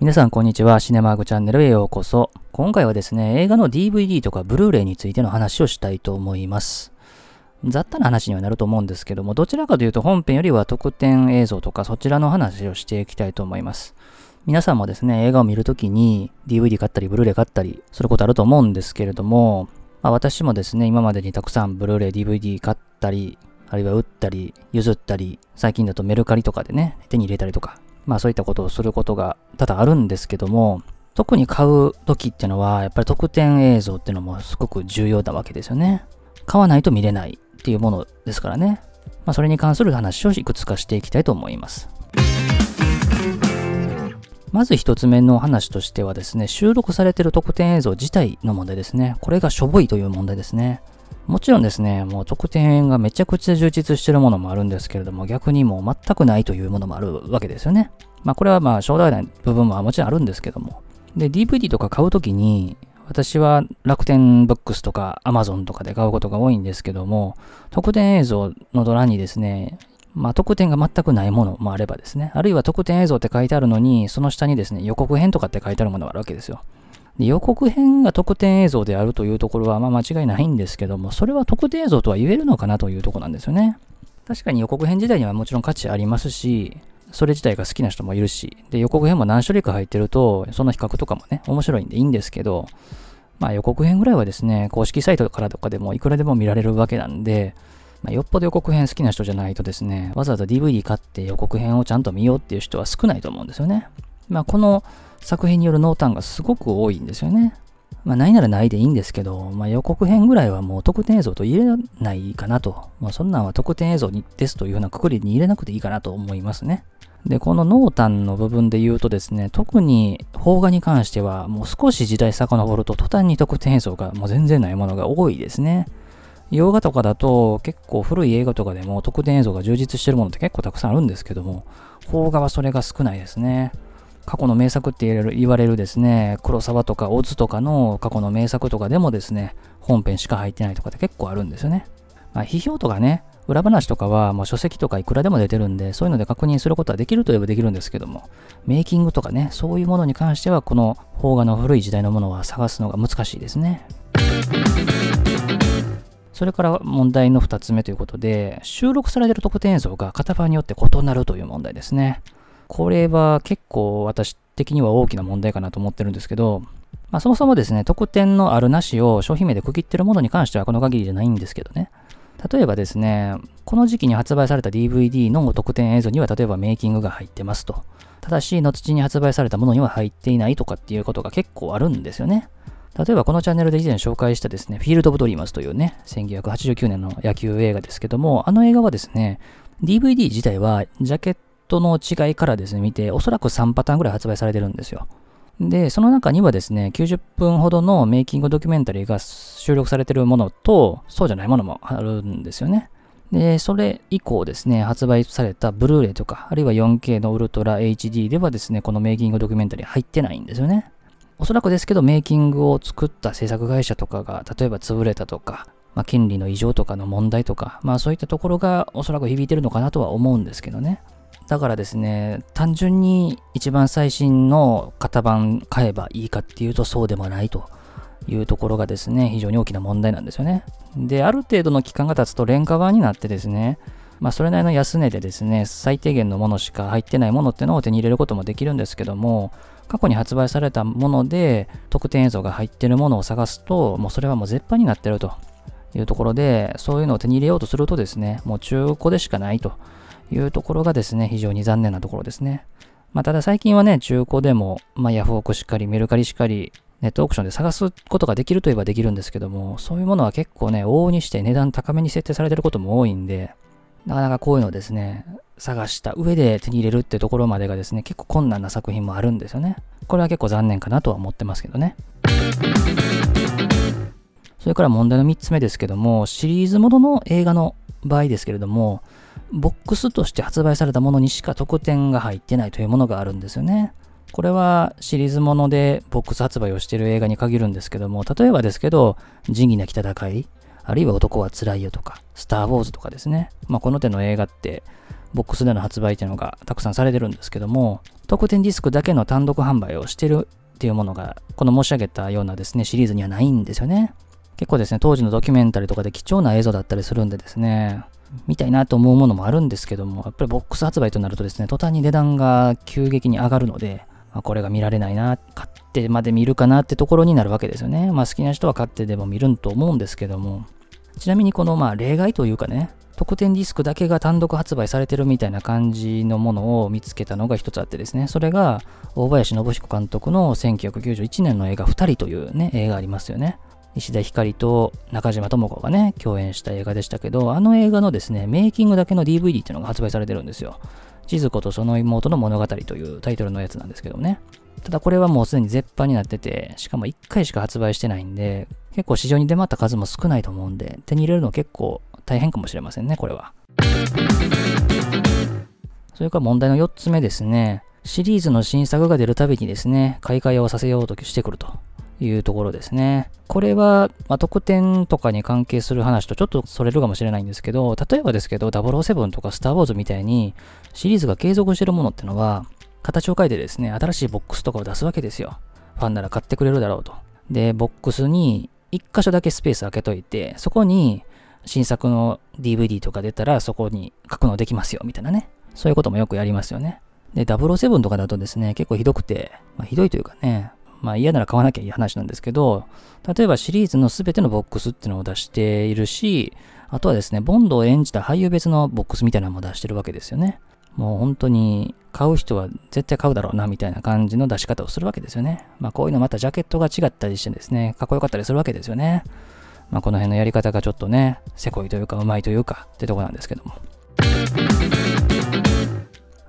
皆さんこんにちは。シネマーグチャンネルへようこそ。今回はですね、映画の DVD とかブルーレイについての話をしたいと思います。雑多な話にはなると思うんですけども、どちらかというと本編よりは特典映像とかそちらの話をしていきたいと思います。皆さんもですね、映画を見るときに DVD 買ったりブルーレイ買ったりすることあると思うんですけれども、まあ、私もですね、今までにたくさんブルーレイ、DVD 買ったり、あるいは売ったり、譲ったり、最近だとメルカリとかでね、手に入れたりとか、まあそういったことをすることが多々あるんですけども、特に買う時っていうのは、やっぱり特典映像っていうのもすごく重要なわけですよね。買わないと見れないっていうものですからね。まあそれに関する話をいくつかしていきたいと思います。まず一つ目の話としてはですね、収録されている特典映像自体の問題ですね。これがしょぼいという問題ですね。もちろんですね、もう特典がめちゃくちゃ充実してるものもあるんですけれども、逆にもう全くないというものもあるわけですよね。まあこれはまあ将来の部分はもちろんあるんですけども。で、DVD とか買うときに、私は楽天ブックスとか Amazon とかで買うことが多いんですけども、特典映像のドラにですね、まあ、特典が全くないものもあればですね、あるいは特典映像って書いてあるのに、その下にですね、予告編とかって書いてあるものがあるわけですよ。で予告編が特典映像であるというところはまあ間違いないんですけども、それは特典映像とは言えるのかなというとこなんですよね。確かに予告編自体にはもちろん価値ありますし、それ自体が好きな人もいるし、で、予告編も何種類か入ってると、その比較とかもね、面白いんでいいんですけど、まあ予告編ぐらいはですね、公式サイトからとかでもいくらでも見られるわけなんで、まあ、よっぽど予告編好きな人じゃないとですね、わざわざ DVD 買って予告編をちゃんと見ようっていう人は少ないと思うんですよね。まあこの作品による濃淡がすごく多いんですよね。まあ、ないならないでいいんですけど、まあ、予告編ぐらいはもう特典映像と入れないかなと。まあ、そんなんは特典映像にですというようなくくりに入れなくていいかなと思いますね。で、この濃淡の部分で言うとですね、特に邦画に関しては、もう少し時代遡ると途端に特典映像がもう全然ないものが多いですね。洋画とかだと結構古い映画とかでも特典映像が充実してるものって結構たくさんあるんですけども、邦画はそれが少ないですね。過去の名作って言われるですね、黒沢とかオズとかの過去の名作とかでもですね、本編しか入ってないとかって結構あるんですよね。まあ、批評とかね、裏話とかはもう書籍とかいくらでも出てるんで、そういうので確認することはできるといえばできるんですけども、メイキングとかね、そういうものに関しては、この邦画の古い時代のものは探すのが難しいですね。それから問題の2つ目ということで、収録されている特典映像が型番によって異なるという問題ですね。これは結構私的には大きな問題かなと思ってるんですけど、まあ、そもそもですね、特典のあるなしを商品名で区切ってるものに関してはこの限りじゃないんですけどね。例えばですね、この時期に発売された DVD の特典映像には例えばメイキングが入ってますと。ただし、後に発売されたものには入っていないとかっていうことが結構あるんですよね。例えばこのチャンネルで以前紹介したですね、フィールド・オブ・ドリーマーズというね、1989年の野球映画ですけども、あの映画はですね、DVD 自体はジャケットの違いからですね、見て、おそらく3パターンぐらい発売されてるんですよ。で、その中にはですね、90分ほどのメイキングドキュメンタリーが収録されてるものと、そうじゃないものもあるんですよね。で、それ以降ですね、発売されたブルーレイとか、あるいは 4K のウルトラ HD ではですね、このメイキングドキュメンタリー入ってないんですよね。おそらくですけど、メイキングを作った制作会社とかが、例えば潰れたとか、まあ、権利の異常とかの問題とか、まあそういったところがおそらく響いてるのかなとは思うんですけどね。だからですね、単純に一番最新の型番買えばいいかっていうとそうでもないというところがですね、非常に大きな問題なんですよね。で、ある程度の期間が経つと廉価版になってですね、まあそれなりの安値でですね、最低限のものしか入ってないものってのを手に入れることもできるんですけども、過去に発売されたもので特典映像が入ってるものを探すと、もうそれはもう絶版になってるというところで、そういうのを手に入れようとするとですね、もう中古でしかないというところがですね、非常に残念なところですね。まあ、ただ最近はね、中古でも、まあ、ヤフオクしっかり、メルカリしっかり、ネットオークションで探すことができるといえばできるんですけども、そういうものは結構ね、往々にして値段高めに設定されてることも多いんで、なかなかこういうのをですね、探した上で手に入れるってところまでがですね、結構困難な作品もあるんですよね。これは結構残念かなとは思ってますけどね。それから問題の3つ目ですけども、シリーズものの映画の場合ですけれども、ボックスとして発売されたものにしか特典が入ってないというものがあるんですよね。これはシリーズものでボックス発売をしている映画に限るんですけども、例えばですけど、仁義なき戦い、あるいは男は辛いよとか、スター・ウォーズとかですね。まあ、この手の映画って、ボックスでの発売っていうのがたくさんされてるんですけども、特典ディスクだけの単独販売をしてるっていうものが、この申し上げたようなですね、シリーズにはないんですよね。結構ですね、当時のドキュメンタリーとかで貴重な映像だったりするんでですね、見たいなと思うものもあるんですけども、やっぱりボックス発売となるとですね、途端に値段が急激に上がるので、まあ、これが見られないな、買ってまで見るかなってところになるわけですよね。まあ好きな人は買ってでも見ると思うんですけども、ちなみにこのまあ例外というかね、特典ディスクだけが単独発売されてるみたいな感じのものを見つけたのが一つあってですね、それが大林信彦監督の1991年の映画2人というね、映画ありますよね。石田ひかりと中島智子がね、共演した映画でしたけど、あの映画のですね、メイキングだけの DVD っていうのが発売されてるんですよ。千鶴子とその妹の物語というタイトルのやつなんですけどね。ただこれはもうすでに絶版になってて、しかも1回しか発売してないんで、結構市場に出回った数も少ないと思うんで、手に入れるの結構大変かもしれませんね、これは。それから問題の4つ目ですね。シリーズの新作が出るたびにですね、買い替えをさせようとしてくるというところですね。これは、まあ、特典とかに関係する話とちょっとそれるかもしれないんですけど、例えばですけど、007とかスター・ウォーズみたいにシリーズが継続してるものってのは、形を変えてですね、新しいボックスとかを出すわけですよ。ファンなら買ってくれるだろうと。で、ボックスに1箇所だけスペース開けといて、そこに新作の DVD とか出たらそこに書くのできますよ、みたいなね。そういうこともよくやりますよね。で、007とかだとですね、結構ひどくて、まあ、ひどいというかね、まあ嫌なら買わなきゃいい話なんですけど、例えばシリーズの全てのボックスっていうのを出しているし、あとはですね、ボンドを演じた俳優別のボックスみたいなのも出してるわけですよね。もう本当に買う人は絶対買うだろうなみたいな感じの出し方をするわけですよね。まあこういうのまたジャケットが違ったりしてですね、かっこよかったりするわけですよね。まあ、この辺のやり方がちょっとね、せこいというか、うまいというか、ってとこなんですけども。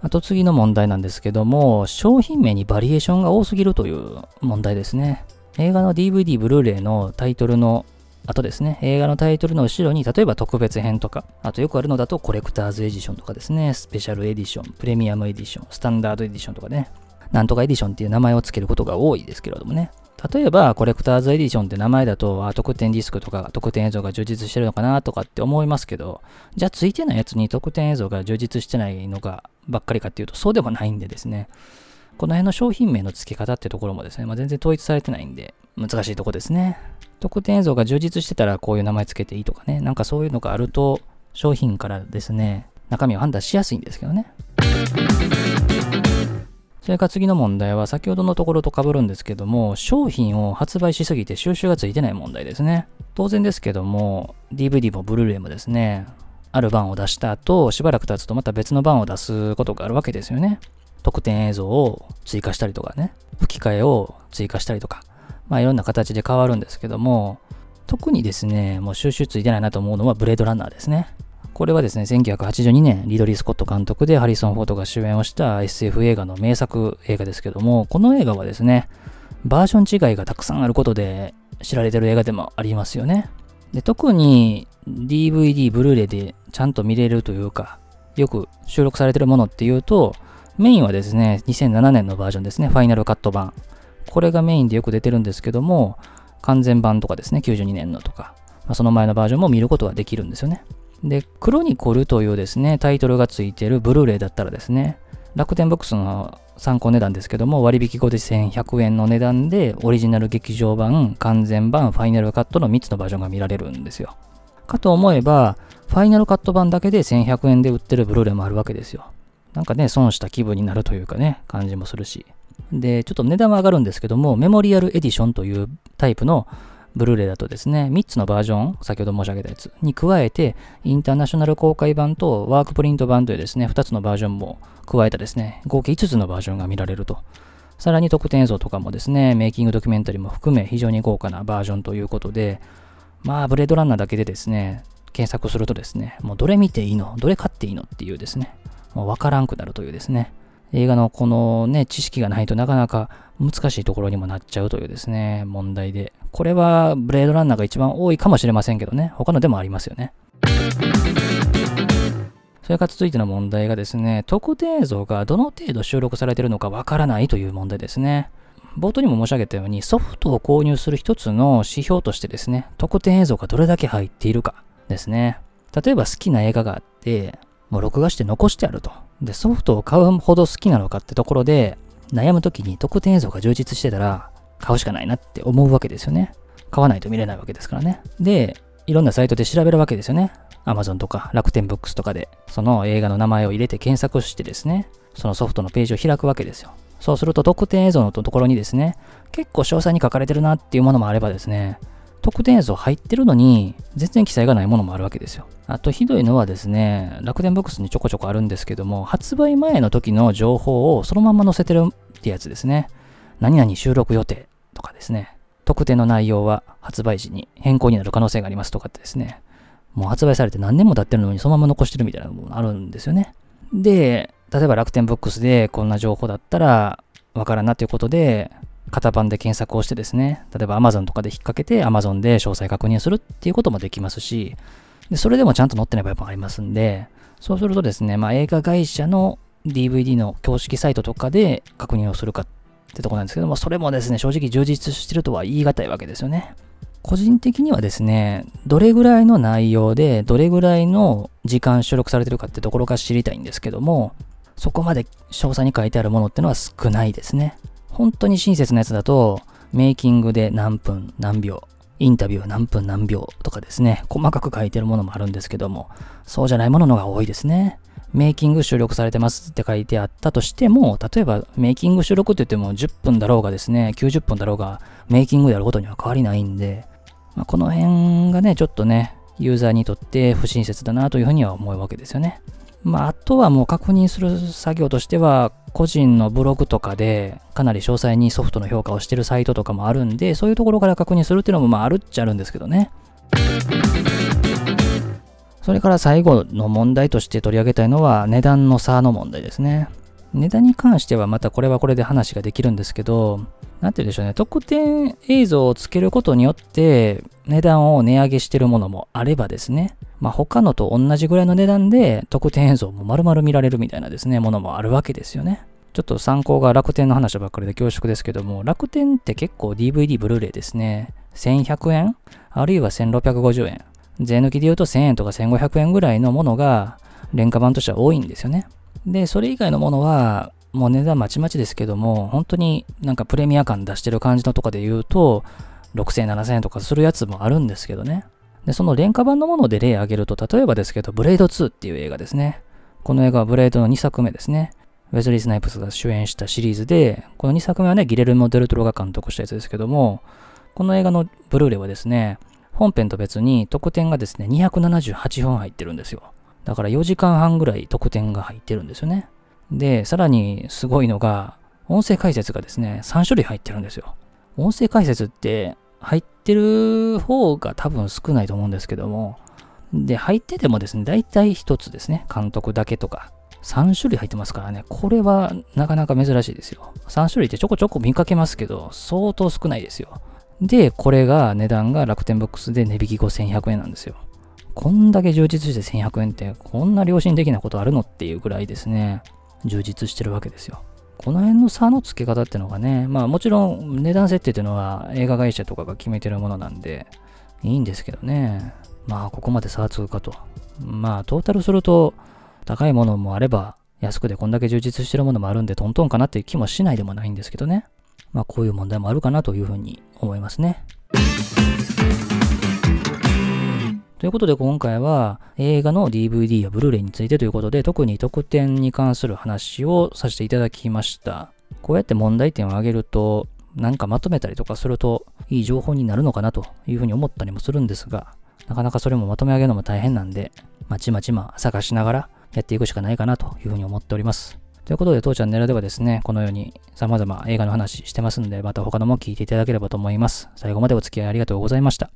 あと次の問題なんですけども、商品名にバリエーションが多すぎるという問題ですね。映画の DVD、ブルーレイのタイトルのあとですね、映画のタイトルの後ろに、例えば特別編とか、あとよくあるのだとコレクターズエディションとかですね、スペシャルエディション、プレミアムエディション、スタンダードエディションとかね、なんとかエディションっていう名前を付けることが多いですけれどもね。例えば、コレクターズエディションって名前だと、あ、特典ディスクとか特典映像が充実してるのかなとかって思いますけど、じゃあ付いてないやつに特典映像が充実してないのがばっかりかっていうと、そうでもないんでですね。この辺の商品名の付け方ってところもですね、まあ、全然統一されてないんで、難しいとこですね。特典映像が充実してたらこういう名前付けていいとかね、なんかそういうのがあると、商品からですね、中身を判断しやすいんですけどね。それから次の問題は先ほどのところと被るんですけども、商品を発売しすぎて収集がついてない問題ですね。当然ですけども、DVD もブルーレイもですね、ある版を出した後、しばらく経つとまた別の版を出すことがあるわけですよね。特典映像を追加したりとかね、吹き替えを追加したりとか、まあいろんな形で変わるんですけども、特にですね、もう収集ついてないなと思うのはブレードランナーですね。これはですね、1982年、リドリー・スコット監督でハリソン・フォードが主演をした SF 映画の名作映画ですけども、この映画はですね、バージョン違いがたくさんあることで知られてる映画でもありますよね。で特に DVD、ブルーレイでちゃんと見れるというか、よく収録されてるものっていうと、メインはですね、2007年のバージョンですね、ファイナルカット版。これがメインでよく出てるんですけども、完全版とかですね、92年のとか、まあ、その前のバージョンも見ることができるんですよね。で、クロニコルというですね、タイトルがついているブルーレイだったらですね、楽天ボックスの参考値段ですけども、割引後で1100円の値段で、オリジナル劇場版、完全版、ファイナルカットの3つのバージョンが見られるんですよ。かと思えば、ファイナルカット版だけで1100円で売ってるブルーレイもあるわけですよ。なんかね、損した気分になるというかね、感じもするし。で、ちょっと値段は上がるんですけども、メモリアルエディションというタイプのブルーレイだとですね、3つのバージョン、先ほど申し上げたやつに加えて、インターナショナル公開版とワークプリント版というですね、2つのバージョンも加えたですね、合計5つのバージョンが見られると。さらに特典映像とかもですね、メイキングドキュメンタリーも含め非常に豪華なバージョンということで、まあ、ブレードランナーだけでですね、検索するとですね、もうどれ見ていいのどれ買っていいのっていうですね、もうわからんくなるというですね、映画のこのね、知識がないとなかなか難しいところにもなっちゃうというですね、問題で。これはブレードランナーが一番多いかもしれませんけどね、他のでもありますよね。それから続いての問題がですね、特定映像がどの程度収録されているのかわからないという問題ですね。冒頭にも申し上げたように、ソフトを購入する一つの指標としてですね、特典映像がどれだけ入っているかですね。例えば好きな映画があって、もう録画して残してあると。で、ソフトを買うほど好きなのかってところで、悩む時に特典映像が充実してたら、買うしかないなって思うわけですよね。買わないと見れないわけですからね。で、いろんなサイトで調べるわけですよね。Amazon とか楽天ブックスとかで、その映画の名前を入れて検索してですね、そのソフトのページを開くわけですよ。そうすると特典映像のところにですね、結構詳細に書かれてるなっていうものもあればですね、特典映像入ってるのに、全然記載がないものもあるわけですよ。あとひどいのはですね、楽天ブックスにちょこちょこあるんですけども、発売前の時の情報をそのまま載せてるってやつですね。何々収録予定とかですね。特典の内容は発売時に変更になる可能性がありますとかってですね。もう発売されて何年も経ってるのにそのまま残してるみたいなのもあるんですよね。で、例えば楽天ブックスでこんな情報だったらわからんなということで、型番で検索をしてですね、例えば Amazon とかで引っ掛けて Amazon で詳細確認するっていうこともできますし、でそれでもちゃんと載ってない場合もありますんで、そうするとですね、まあ、映画会社の DVD の公式サイトとかで確認をするかってとこなんですけども、それもですね、正直充実してるとは言い難いわけですよね。個人的にはですね、どれぐらいの内容で、どれぐらいの時間収録されてるかってところが知りたいんですけども、そこまで詳細に書いてあるものってのは少ないですね。本当に親切なやつだと、メイキングで何分何秒、インタビューは何分何秒とかですね、細かく書いてるものもあるんですけども、そうじゃないもののが多いですね。メイキング収録されてますって書いてあったとしても、例えばメイキング収録って言っても10分だろうがですね、90分だろうが、メイキングであることには変わりないんで、まあ、この辺がね、ちょっとね、ユーザーにとって不親切だなというふうには思うわけですよね。まあ、あとはもう確認する作業としては、個人のブログとかでかなり詳細にソフトの評価をしてるサイトとかもあるんで、そういうところから確認するっていうのもまああるっちゃあるんですけどね。それから最後の問題として取り上げたいのは値段の差の問題ですね。値段に関してはまたこれはこれで話ができるんですけど、なんて言うんでしょうね、特典映像をつけることによって値段を値上げしてるものもあればですね、まあ他のと同じぐらいの値段で特典映像も丸々見られるみたいなですね、ものもあるわけですよね。ちょっと参考が楽天の話ばっかりで恐縮ですけども、楽天って結構 DVD ブルーレイですね、1100円あるいは1650円。税抜きで言うと1000円とか1500円ぐらいのものが廉価版としては多いんですよね。で、それ以外のものは、もう値段まちまちですけども、本当になんかプレミア感出してる感じのとかで言うと、6000、7000円とかするやつもあるんですけどね。で、その廉価版のもので例挙げると、例えばですけど、ブレード2っていう映画ですね。この映画はブレードの2作目ですね。ウェズリー・スナイプスが主演したシリーズで、この2作目はね、ギレルモ・デルトロが監督したやつですけども、この映画のブルーレイはですね、本編と別に特典がですね、278分入ってるんですよ。だから4時間半ぐらい特典が入ってるんですよね。で、さらにすごいのが、音声解説がですね、3種類入ってるんですよ。音声解説って入ってる方が多分少ないと思うんですけども、で、入っててもですね、大体1つですね、監督だけとか、3種類入ってますからね、これはなかなか珍しいですよ。3種類ってちょこちょこ見かけますけど、相当少ないですよ。で、これが値段が楽天ブックスで値引き後1100円なんですよ。こんだけ充実して1100円って、こんな良心的なことあるのっていうぐらいですね、充実してるわけですよ。この辺の差の付け方ってのがね、まあもちろん値段設定っていうのは映画会社とかが決めてるものなんで、いいんですけどね。まあここまで差はつくかと。まあトータルすると高いものもあれば安くでこんだけ充実してるものもあるんでトントンかなっていう気もしないでもないんですけどね。まあこういう問題もあるかなというふうに思いますね。ということで今回は映画の DVD やブルーレイについてということで特に特典に関する話をさせていただきました。こうやって問題点を挙げるとなんかまとめたりとかするといい情報になるのかなというふうに思ったりもするんですがなかなかそれもまとめ上げるのも大変なんでまちまちま探しながらやっていくしかないかなというふうに思っております。ということで、当チャンネルではですね、このように様々映画の話してますんで、また他のも聞いていただければと思います。最後までお付き合いありがとうございました。